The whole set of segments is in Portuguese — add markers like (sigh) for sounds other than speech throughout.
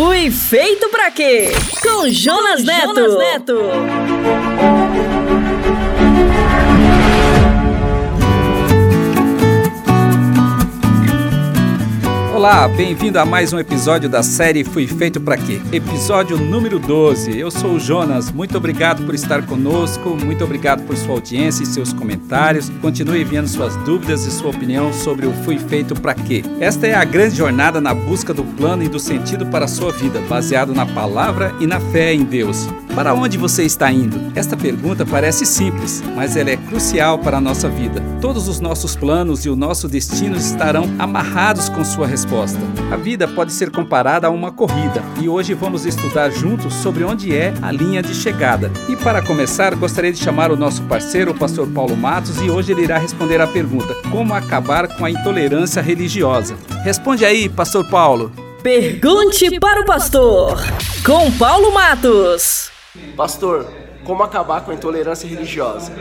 Fui feito pra quê? Com Jonas Neto. Jonas Neto. Olá, bem-vindo a mais um episódio da série Fui Feito para Quê? Episódio número 12. Eu sou o Jonas, muito obrigado por estar conosco, muito obrigado por sua audiência e seus comentários. Continue enviando suas dúvidas e sua opinião sobre o Fui Feito para Quê? Esta é a grande jornada na busca do plano e do sentido para a sua vida, baseado na palavra e na fé em Deus. Para onde você está indo? Esta pergunta parece simples, mas ela é crucial para a nossa vida. Todos os nossos planos e o nosso destino estarão amarrados com sua resposta resposta. A vida pode ser comparada a uma corrida e hoje vamos estudar juntos sobre onde é a linha de chegada. E para começar, gostaria de chamar o nosso parceiro, o pastor Paulo Matos, e hoje ele irá responder à pergunta: como acabar com a intolerância religiosa? Responde aí, pastor Paulo. Pergunte para o pastor, com Paulo Matos. Pastor, como acabar com a intolerância religiosa?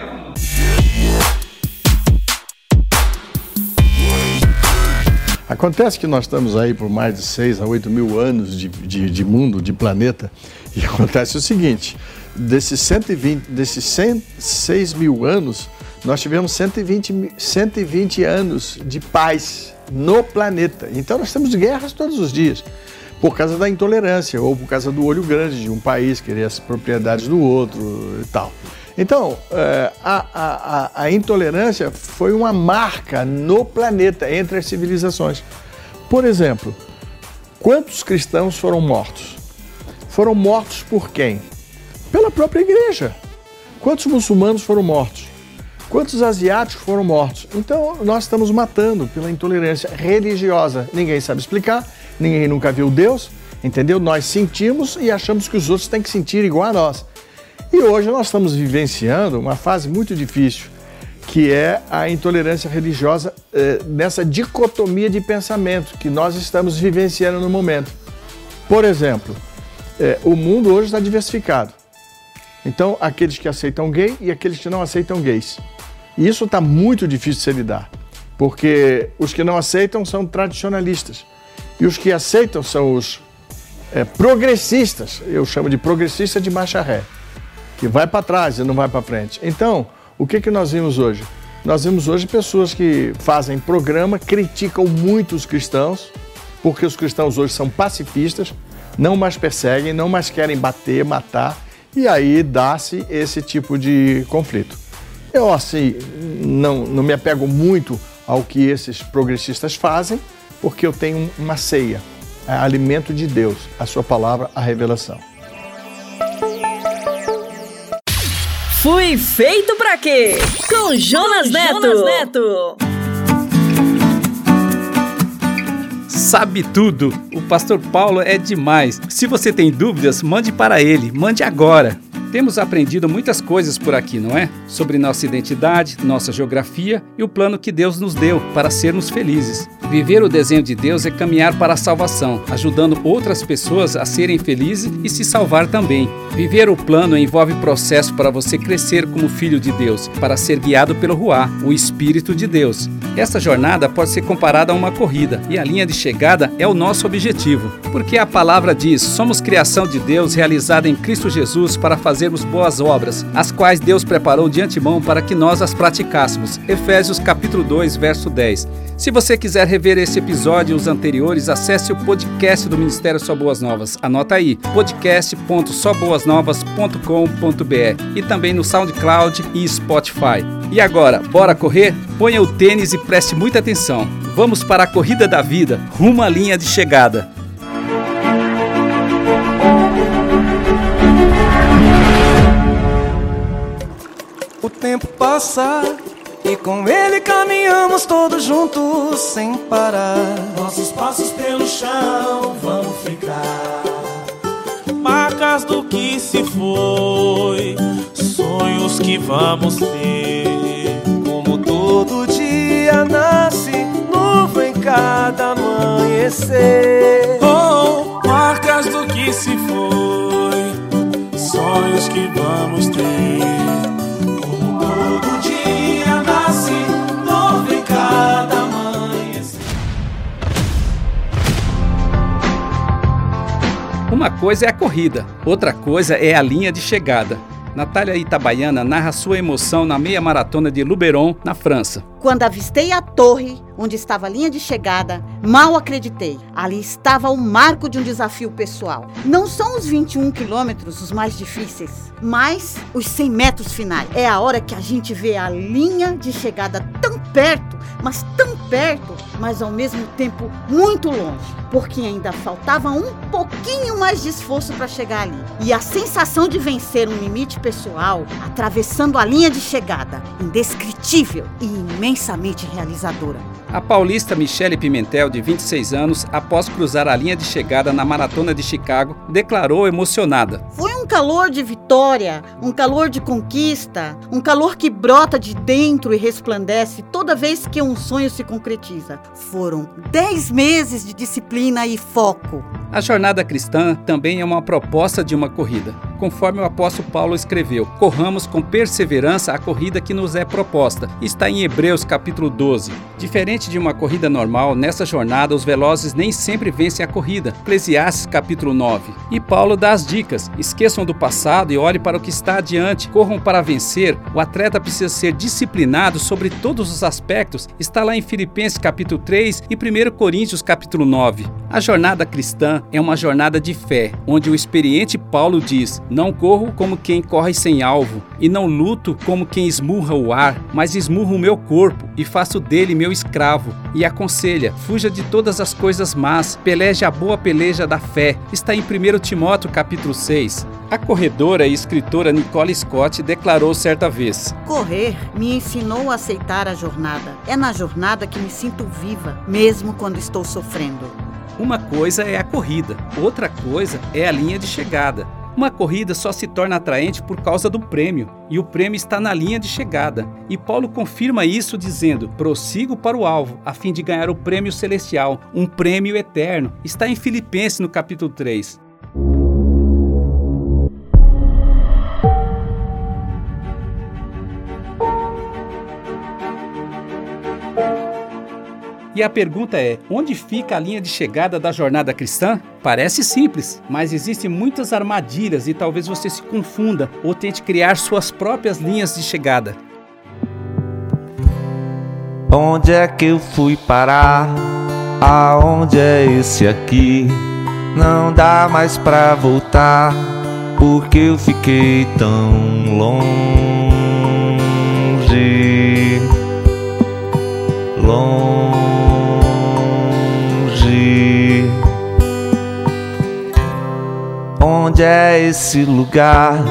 Acontece que nós estamos aí por mais de 6 a 8 mil anos de, de, de, mundo, de planeta, (laughs) e acontece o seguinte: desses, 120, desses 106 mil anos, nós tivemos 120, 120 anos de paz no planeta. Então nós temos guerras todos os dias, por causa da intolerância ou por causa do olho grande de um país querer as propriedades do outro e tal. Então, é, a, a, a, intolerância foi uma marca no planeta entre as civilizações. Por exemplo, quantos cristãos foram mortos? Foram mortos por quem? Pela própria igreja. Quantos muçulmanos foram mortos? Quantos asiáticos foram mortos? Então, nós estamos matando pela intolerância religiosa. Ninguém sabe explicar, ninguém nunca viu Deus, entendeu? Nós sentimos e achamos que os outros têm que sentir igual a nós. E hoje nós estamos vivenciando uma fase muito difícil, que é a intolerância religiosa eh, nessa dicotomia de pensamento que nós estamos vivenciando no momento. Por exemplo, eh, o mundo hoje está diversificado. Então, aqueles que aceitam gay e aqueles que não aceitam gays. E isso está muito difícil de se lidar, porque os que não aceitam são tradicionalistas e os que aceitam são os é, progressistas. Eu chamo de progressista de marcha ré que vai para trás e não vai para frente. Então, o que, que nós vimos hoje? Nós vimos hoje pessoas que fazem programa, criticam muito os cristãos, porque os cristãos hoje são pacifistas, não mais perseguem, não mais querem bater, matar, e aí dá-se esse tipo de conflito. Eu, assim, não, não me apego muito ao que esses progressistas fazem, porque eu tenho uma ceia, é alimento de Deus, a sua palavra, a revelação. Fui feito pra quê? Com Jonas Neto. Jonas Neto. Sabe tudo. O pastor Paulo é demais. Se você tem dúvidas, mande para ele. Mande agora. Temos aprendido muitas coisas por aqui, não é? Sobre nossa identidade, nossa geografia e o plano que Deus nos deu para sermos felizes. Viver o desenho de Deus é caminhar para a salvação, ajudando outras pessoas a serem felizes e se salvar também. Viver o plano envolve processo para você crescer como filho de Deus, para ser guiado pelo Ruá, o Espírito de Deus. Essa jornada pode ser comparada a uma corrida e a linha de chegada é o nosso objetivo, porque a palavra diz: somos criação de Deus realizada em Cristo Jesus para fazer fazermos boas obras, as quais Deus preparou de antemão para que nós as praticássemos. Efésios capítulo 2, verso 10. Se você quiser rever esse episódio e os anteriores, acesse o podcast do Ministério Só Boas Novas. Anota aí, podcast.soboasnovas.com.br e também no SoundCloud e Spotify. E agora, bora correr? Ponha o tênis e preste muita atenção. Vamos para a corrida da vida, rumo à linha de chegada. tempo passa e com ele caminhamos todos juntos sem parar. Nossos passos pelo chão vão ficar. Marcas do que se foi, sonhos que vamos ter. Como todo dia nasce nuvem cada amanhecer. Oh, marcas do que se foi, sonhos que vamos ter. Uma coisa é a corrida, outra coisa é a linha de chegada. Natália Itabaiana narra sua emoção na meia maratona de Luberon, na França. Quando avistei a torre onde estava a linha de chegada, mal acreditei. Ali estava o marco de um desafio pessoal. Não são os 21 quilômetros os mais difíceis, mas os 100 metros finais. É a hora que a gente vê a linha de chegada tão perto, mas tão perto, mas ao mesmo tempo muito longe, porque ainda faltava um pouquinho mais de esforço para chegar ali. E a sensação de vencer um limite pessoal atravessando a linha de chegada, indescritível e imensamente realizadora. A paulista Michele Pimentel, de 26 anos, após cruzar a linha de chegada na maratona de Chicago, declarou emocionada. Foi um calor de vitória, um calor de conquista, um calor que brota de dentro e resplandece toda vez que um sonho se concretiza. Foram 10 meses de disciplina e foco. A jornada cristã também é uma proposta de uma corrida. Conforme o apóstolo Paulo escreveu, corramos com perseverança a corrida que nos é proposta. Está em Hebreus capítulo 12. Diferente de uma corrida normal, nessa jornada os velozes nem sempre vencem a corrida. Eclesiastes capítulo 9. E Paulo dá as dicas: esqueçam do passado e olhem para o que está adiante. Corram para vencer. O atleta precisa ser disciplinado sobre todos os aspectos. Está lá em Filipenses capítulo 3 e 1 Coríntios capítulo 9. A jornada cristã é uma jornada de fé, onde o experiente Paulo diz: Não corro como quem corre sem alvo, e não luto como quem esmurra o ar, mas esmurro o meu corpo e faço dele meu escravo. E aconselha: Fuja de todas as coisas más, peleje a boa peleja da fé. Está em 1 Timóteo capítulo 6. A corredora e escritora Nicole Scott declarou certa vez: Correr me ensinou a aceitar a jornada. É na jornada que me sinto viva, mesmo quando estou sofrendo. Uma coisa é a corrida, outra coisa é a linha de chegada. Uma corrida só se torna atraente por causa do prêmio, e o prêmio está na linha de chegada. E Paulo confirma isso dizendo: prossigo para o alvo, a fim de ganhar o prêmio celestial, um prêmio eterno. Está em Filipenses no capítulo 3. E a pergunta é: onde fica a linha de chegada da jornada cristã? Parece simples, mas existem muitas armadilhas e talvez você se confunda ou tente criar suas próprias linhas de chegada. Onde é que eu fui parar? Aonde é esse aqui? Não dá mais pra voltar, porque eu fiquei tão longe. Longe. Onde é esse lugar?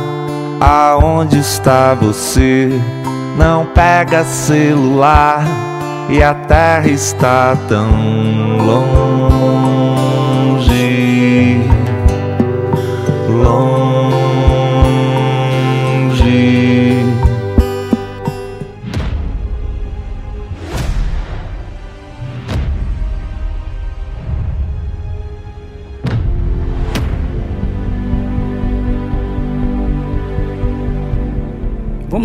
Aonde está você? Não pega celular e a terra está tão longe.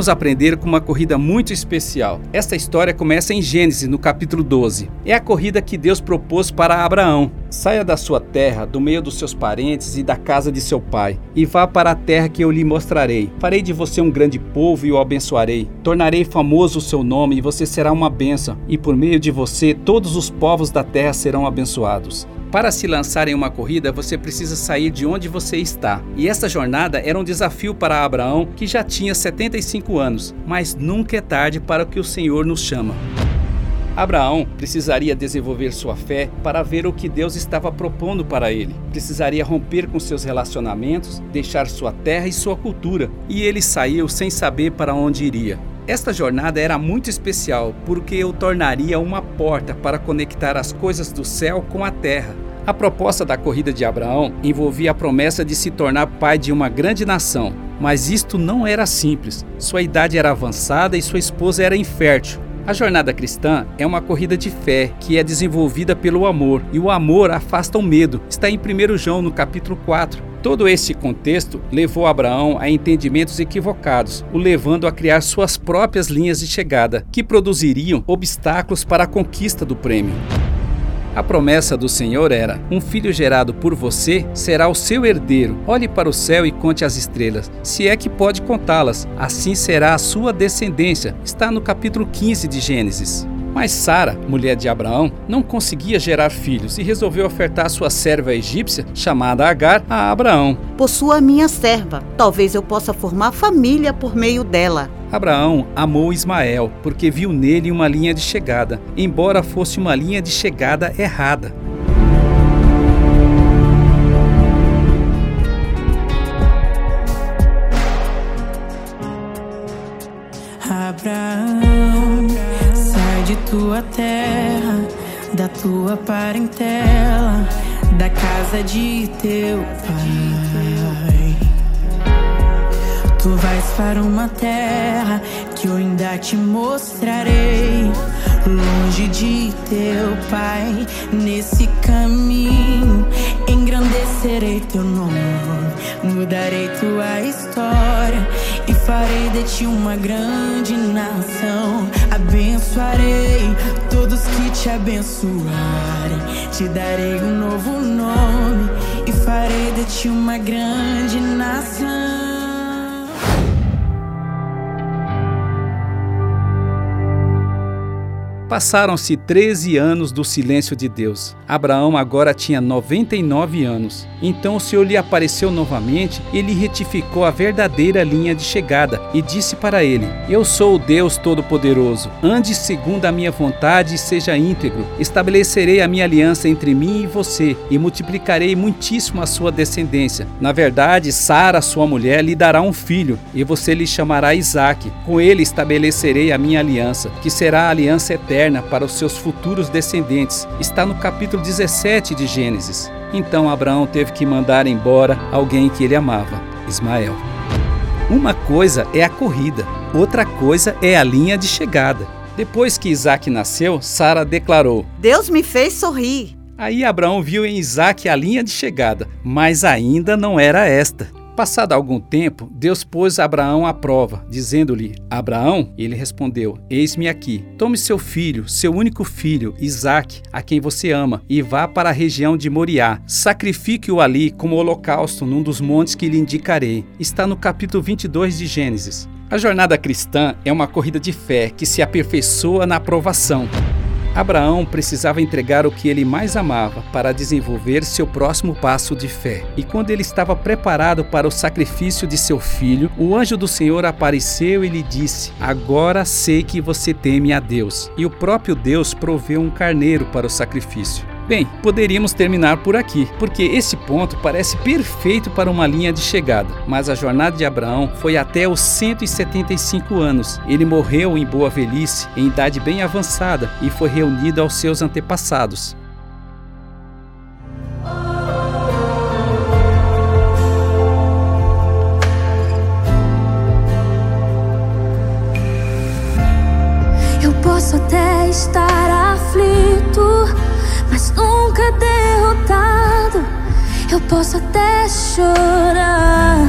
Vamos aprender com uma corrida muito especial. Esta história começa em Gênesis, no capítulo 12. É a corrida que Deus propôs para Abraão. Saia da sua terra, do meio dos seus parentes e da casa de seu pai, e vá para a terra que eu lhe mostrarei. Farei de você um grande povo e o abençoarei. Tornarei famoso o seu nome e você será uma bênção, e por meio de você todos os povos da terra serão abençoados. Para se lançar em uma corrida, você precisa sair de onde você está. E essa jornada era um desafio para Abraão, que já tinha 75 anos, mas nunca é tarde para o que o Senhor nos chama. Abraão precisaria desenvolver sua fé para ver o que Deus estava propondo para ele. Precisaria romper com seus relacionamentos, deixar sua terra e sua cultura, e ele saiu sem saber para onde iria. Esta jornada era muito especial porque o tornaria uma porta para conectar as coisas do céu com a terra. A proposta da corrida de Abraão envolvia a promessa de se tornar pai de uma grande nação, mas isto não era simples. Sua idade era avançada e sua esposa era infértil. A jornada cristã é uma corrida de fé que é desenvolvida pelo amor, e o amor afasta o medo. Está em 1 João, no capítulo 4. Todo esse contexto levou Abraão a entendimentos equivocados, o levando a criar suas próprias linhas de chegada, que produziriam obstáculos para a conquista do prêmio. A promessa do Senhor era: um filho gerado por você será o seu herdeiro. Olhe para o céu e conte as estrelas, se é que pode contá-las. Assim será a sua descendência. Está no capítulo 15 de Gênesis. Mas Sara, mulher de Abraão, não conseguia gerar filhos e resolveu ofertar sua serva egípcia, chamada Agar, a Abraão. Possua minha serva. Talvez eu possa formar família por meio dela. Abraão amou Ismael porque viu nele uma linha de chegada, embora fosse uma linha de chegada errada. Abraão, de tua terra, da tua parentela, da casa de teu pai. Tu vais para uma terra que eu ainda te mostrarei. Longe de teu pai, nesse caminho, engrandecerei teu nome, mudarei tua história e farei de ti uma grande nação. Abençoarei todos que te abençoarem, te darei um novo nome e farei de ti uma grande nação. Passaram-se 13 anos do silêncio de Deus. Abraão agora tinha 99 anos. Então o Senhor lhe apareceu novamente e lhe retificou a verdadeira linha de chegada e disse para ele: Eu sou o Deus Todo-Poderoso. Ande segundo a minha vontade e seja íntegro. Estabelecerei a minha aliança entre mim e você e multiplicarei muitíssimo a sua descendência. Na verdade, Sara, sua mulher, lhe dará um filho e você lhe chamará Isaque. Com ele estabelecerei a minha aliança, que será a aliança eterna para os seus futuros descendentes. Está no capítulo 17 de Gênesis. Então Abraão teve que mandar embora alguém que ele amava, Ismael. Uma coisa é a corrida, outra coisa é a linha de chegada. Depois que Isaac nasceu, Sara declarou: Deus me fez sorrir. Aí Abraão viu em Isaac a linha de chegada, mas ainda não era esta. Passado algum tempo, Deus pôs Abraão à prova, dizendo-lhe: Abraão, ele respondeu: Eis-me aqui. Tome seu filho, seu único filho, Isaque, a quem você ama, e vá para a região de Moriá. Sacrifique-o ali como holocausto num dos montes que lhe indicarei. Está no capítulo 22 de Gênesis. A jornada cristã é uma corrida de fé que se aperfeiçoa na aprovação. Abraão precisava entregar o que ele mais amava para desenvolver seu próximo passo de fé. E quando ele estava preparado para o sacrifício de seu filho, o anjo do Senhor apareceu e lhe disse: Agora sei que você teme a Deus. E o próprio Deus proveu um carneiro para o sacrifício. Bem, poderíamos terminar por aqui, porque esse ponto parece perfeito para uma linha de chegada. Mas a jornada de Abraão foi até os 175 anos. Ele morreu em boa velhice, em idade bem avançada, e foi reunido aos seus antepassados. Eu posso até chorar,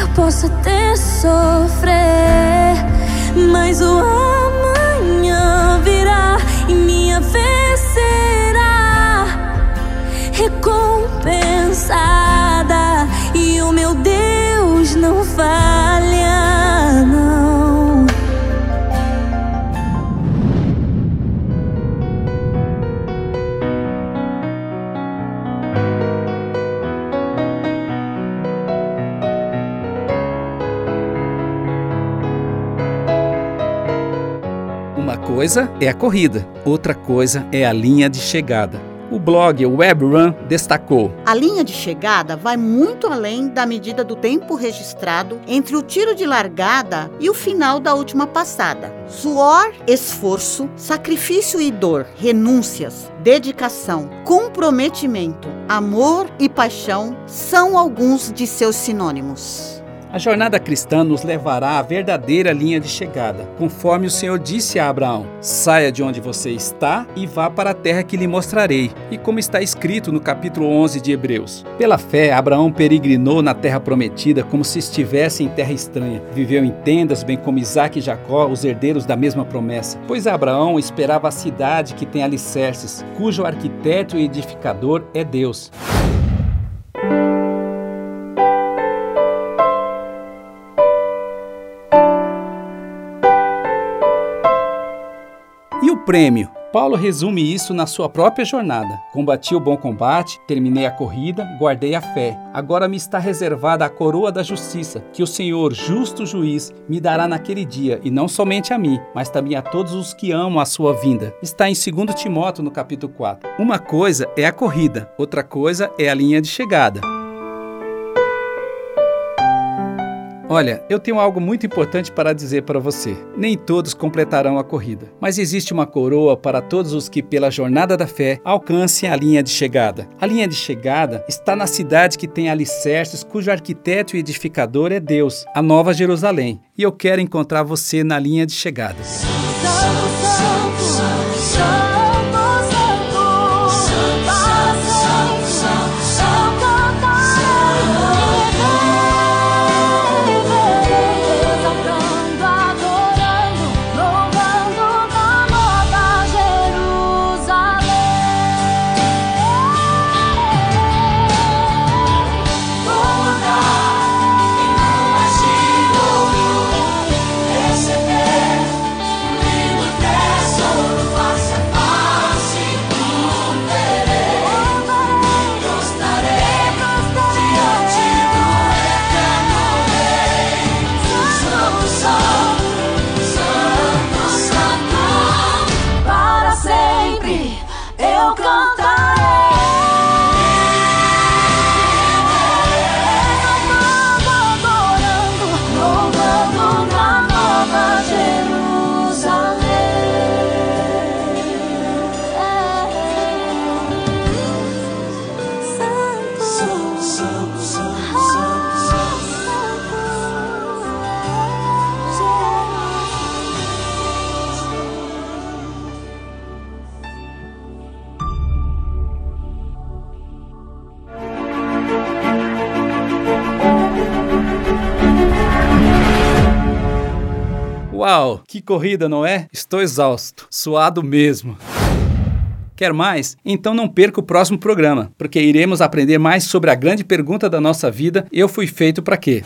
eu posso até sofrer, mas o amanhã Coisa é a corrida, outra coisa é a linha de chegada. O blog WebRun destacou: A linha de chegada vai muito além da medida do tempo registrado entre o tiro de largada e o final da última passada. Suor, esforço, sacrifício e dor, renúncias, dedicação, comprometimento, amor e paixão são alguns de seus sinônimos. A jornada cristã nos levará à verdadeira linha de chegada, conforme o Senhor disse a Abraão: Saia de onde você está e vá para a terra que lhe mostrarei. E como está escrito no capítulo 11 de Hebreus: Pela fé, Abraão peregrinou na terra prometida como se estivesse em terra estranha. Viveu em tendas, bem como Isaac e Jacó, os herdeiros da mesma promessa. Pois Abraão esperava a cidade que tem alicerces, cujo arquiteto e edificador é Deus. Prêmio? Paulo resume isso na sua própria jornada. Combati o bom combate, terminei a corrida, guardei a fé. Agora me está reservada a coroa da justiça, que o Senhor, justo juiz, me dará naquele dia, e não somente a mim, mas também a todos os que amam a sua vinda. Está em 2 Timóteo, no capítulo 4. Uma coisa é a corrida, outra coisa é a linha de chegada. Olha, eu tenho algo muito importante para dizer para você. Nem todos completarão a corrida, mas existe uma coroa para todos os que, pela jornada da fé, alcancem a linha de chegada. A linha de chegada está na cidade que tem alicerces, cujo arquiteto e edificador é Deus, a Nova Jerusalém. E eu quero encontrar você na linha de chegada. Uau, que corrida, não é? Estou exausto, suado mesmo. Quer mais? Então não perca o próximo programa, porque iremos aprender mais sobre a grande pergunta da nossa vida: eu fui feito para quê?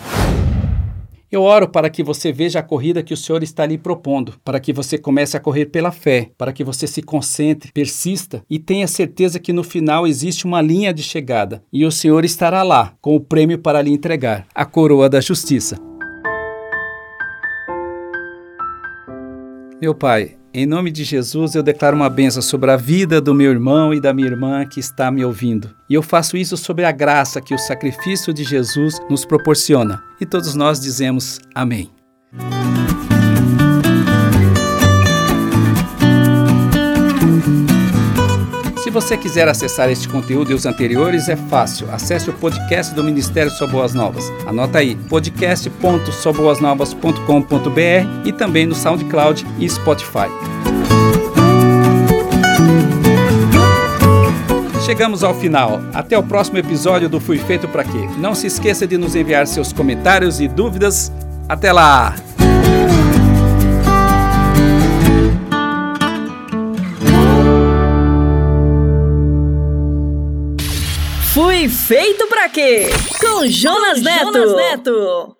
Eu oro para que você veja a corrida que o Senhor está lhe propondo, para que você comece a correr pela fé, para que você se concentre, persista e tenha certeza que no final existe uma linha de chegada e o Senhor estará lá com o prêmio para lhe entregar a coroa da justiça. Meu Pai, em nome de Jesus, eu declaro uma benção sobre a vida do meu irmão e da minha irmã que está me ouvindo. E eu faço isso sobre a graça que o sacrifício de Jesus nos proporciona. E todos nós dizemos amém. Se você quiser acessar este conteúdo e os anteriores, é fácil. Acesse o podcast do Ministério Só Boas Novas. Anota aí, podcast.soboasnovas.com.br e também no SoundCloud e Spotify. Chegamos ao final. Até o próximo episódio do Fui Feito Pra Quê. Não se esqueça de nos enviar seus comentários e dúvidas. Até lá! Fui feito pra quê? Com Jonas, Com Neto. Jonas Neto.